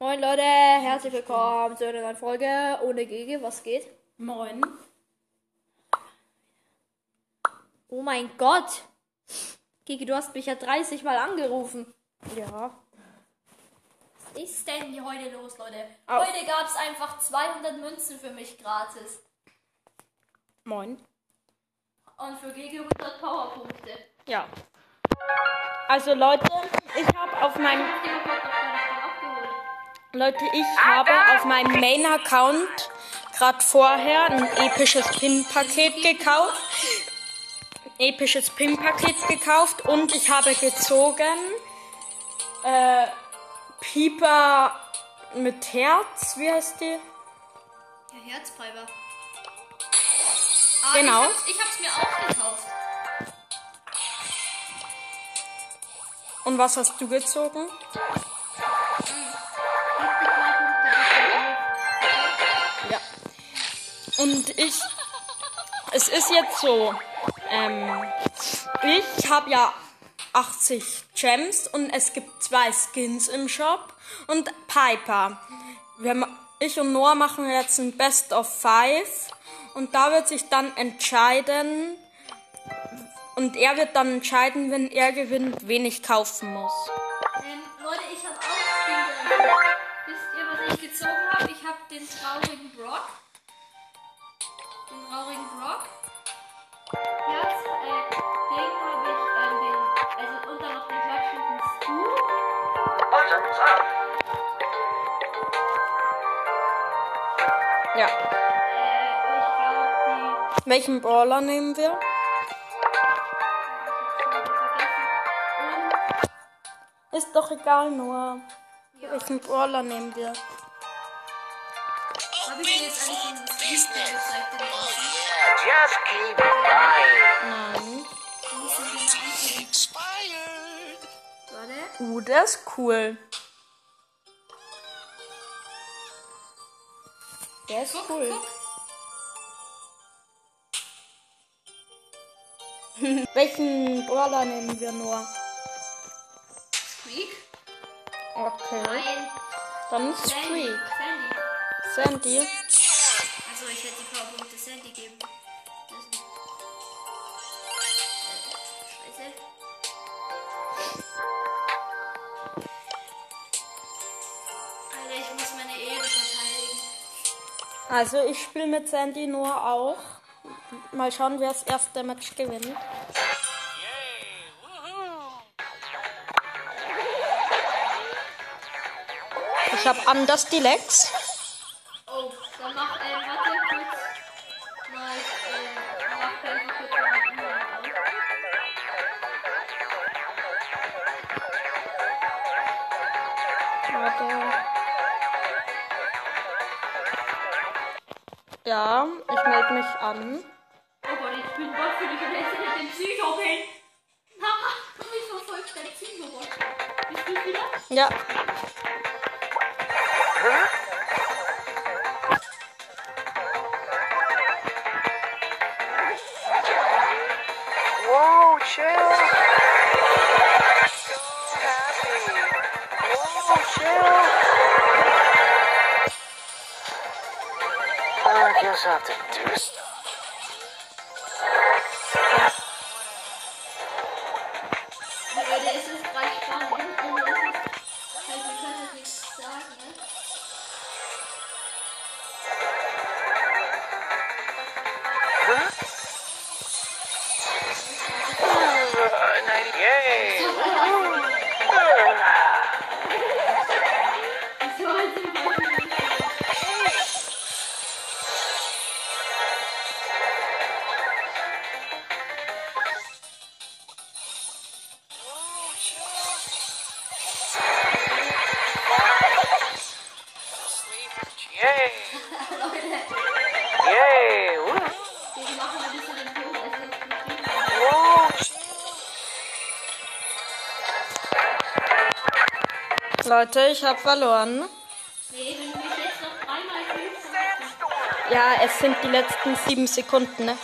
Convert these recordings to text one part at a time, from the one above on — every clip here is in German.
Moin Leute, herzlich willkommen zu einer neuen Folge ohne Gege. Was geht? Moin. Oh mein Gott! Gege, du hast mich ja 30 Mal angerufen. Ja. Was ist denn hier heute los, Leute? Au. Heute gab es einfach 200 Münzen für mich gratis. Moin. Und für Gege 100 Powerpunkte. Ja. Also Leute, ich habe auf meinem Leute, ich habe auf meinem Main Account gerade vorher ein episches Pin Paket gekauft. Episches Pin Paket gekauft und ich habe gezogen äh, Pieper mit Herz, wie heißt die? Ja, Herzpfeifer. Ah, Genau. Ich hab's, ich hab's mir auch gekauft. Und was hast du gezogen? Und ich, es ist jetzt so, ähm, ich habe ja 80 Gems und es gibt zwei Skins im Shop und Piper. Wir, ich und Noah machen jetzt ein Best of Five und da wird sich dann entscheiden, und er wird dann entscheiden, wenn er gewinnt, wen ich kaufen muss. Ja. Äh, ich glaube, die. Welchen Brawler nehmen wir? Ist doch egal, Noah. ja, Welchen Brawler nehmen wir? habe ich dir jetzt eigentlich draußen? Just keep buying. Nein. Uh, der ist cool. Der ist Guck, cool. guck. Welchen Brawler nehmen wir nur? Squeak. Okay. Nein. Dann Sandy. Squeak. Sandy. Sandy. Also ich spiele mit Sandy nur auch. Mal schauen, wer das erste Match gewinnt. Ich habe anders die Lex. Oh, dann mach, äh, warte kurz. Mal, äh, mach kurz Ja, ich melde mich an. Oh Gott, ich bin Gott für dich und jetzt mit dem Psycho-Pin. Haha, mich verfolgt der Psycho-Bot. Bist du wieder? Ja. guess I have to do stuff. Leute, ich habe verloren. Nee, wenn du mich jetzt noch dreimal dann Ja, es sind die letzten sieben Sekunden, ne?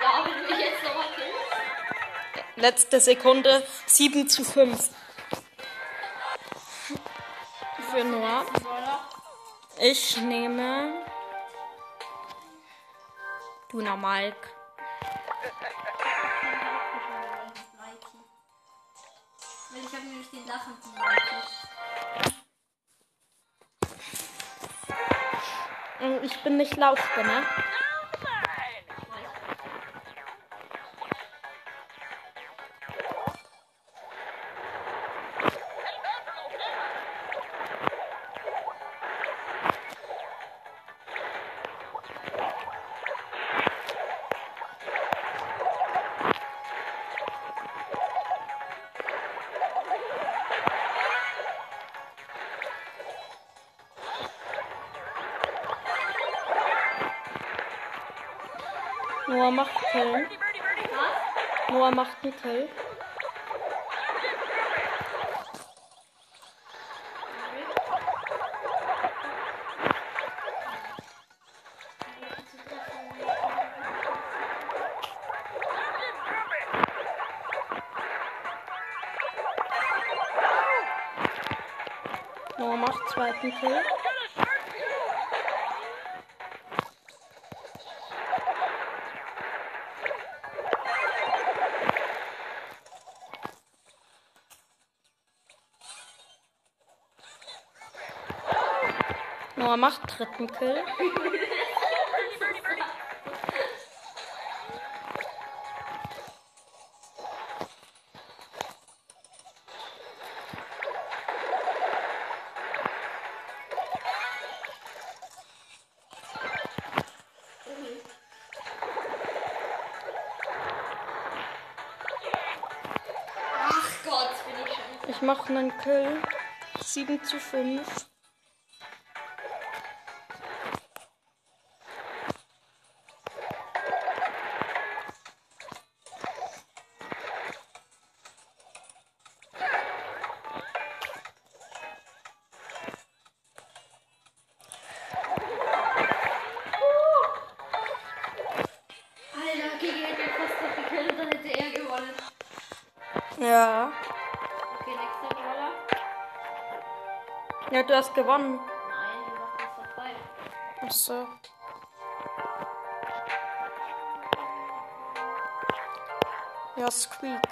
Ja, wenn du mich jetzt noch mal killst. Letzte Sekunde 7 zu 5. für Noah. Ich nehme Duna Mike. Ich habe nämlich den lachenden Mikey. Und Ich bin nicht laut, ne? Noah macht. Was? Noah macht einen Kill. Noah macht zweiten Kill. Noah macht dritten Kill. Ach Gott. Ich mache einen Kill. 7 zu 5. Okay, nächster Brawler. Ja, du hast gewonnen. Nein, du machst das vorbei. Achso. Ja, Squeak.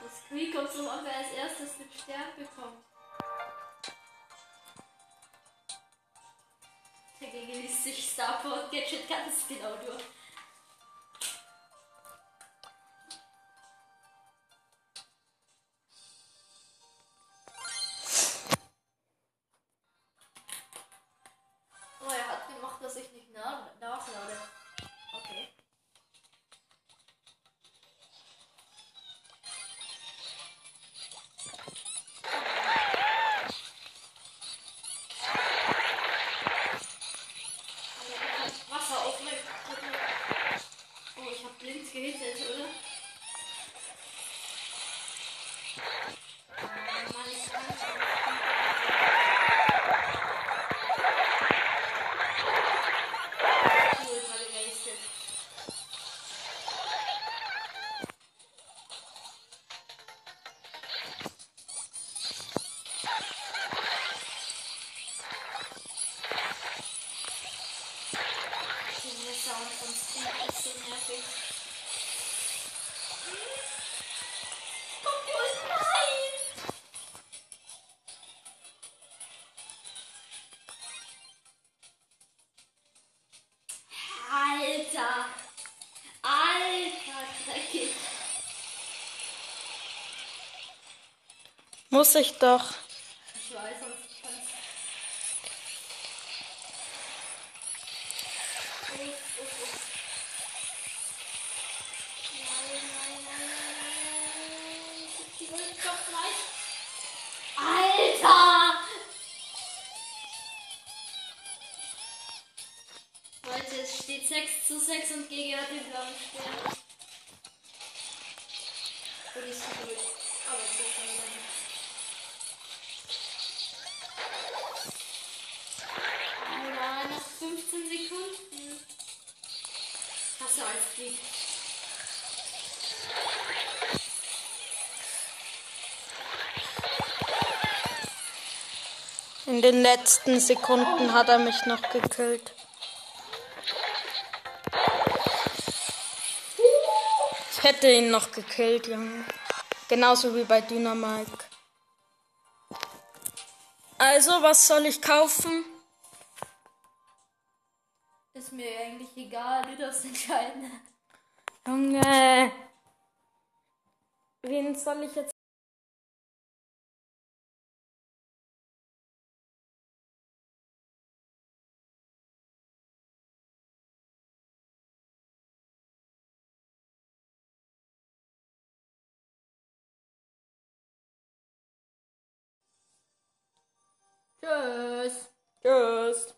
Das Squeak kommt so an, wer als erstes den Stern bekommt. Der Gigi liest sich Starport Gadget ganz genau durch. Sound von Steve ist so nervig. Alter! Alter, dreckig! Muss ich doch. Ich weiß, sonst zu 6 und GG hat den blauen Stern. Und ich bin gut. Aber so kann ich nicht. Alter, noch 15 Sekunden. Hast du als Krieg. In den letzten Sekunden hat er mich noch gekillt. Ich hätte ihn noch gekillt, Junge. Genauso wie bei Dynamike. Also, was soll ich kaufen? Ist mir eigentlich egal, du darfst entscheiden. Junge. Wen soll ich jetzt? Tschüss. Tschüss.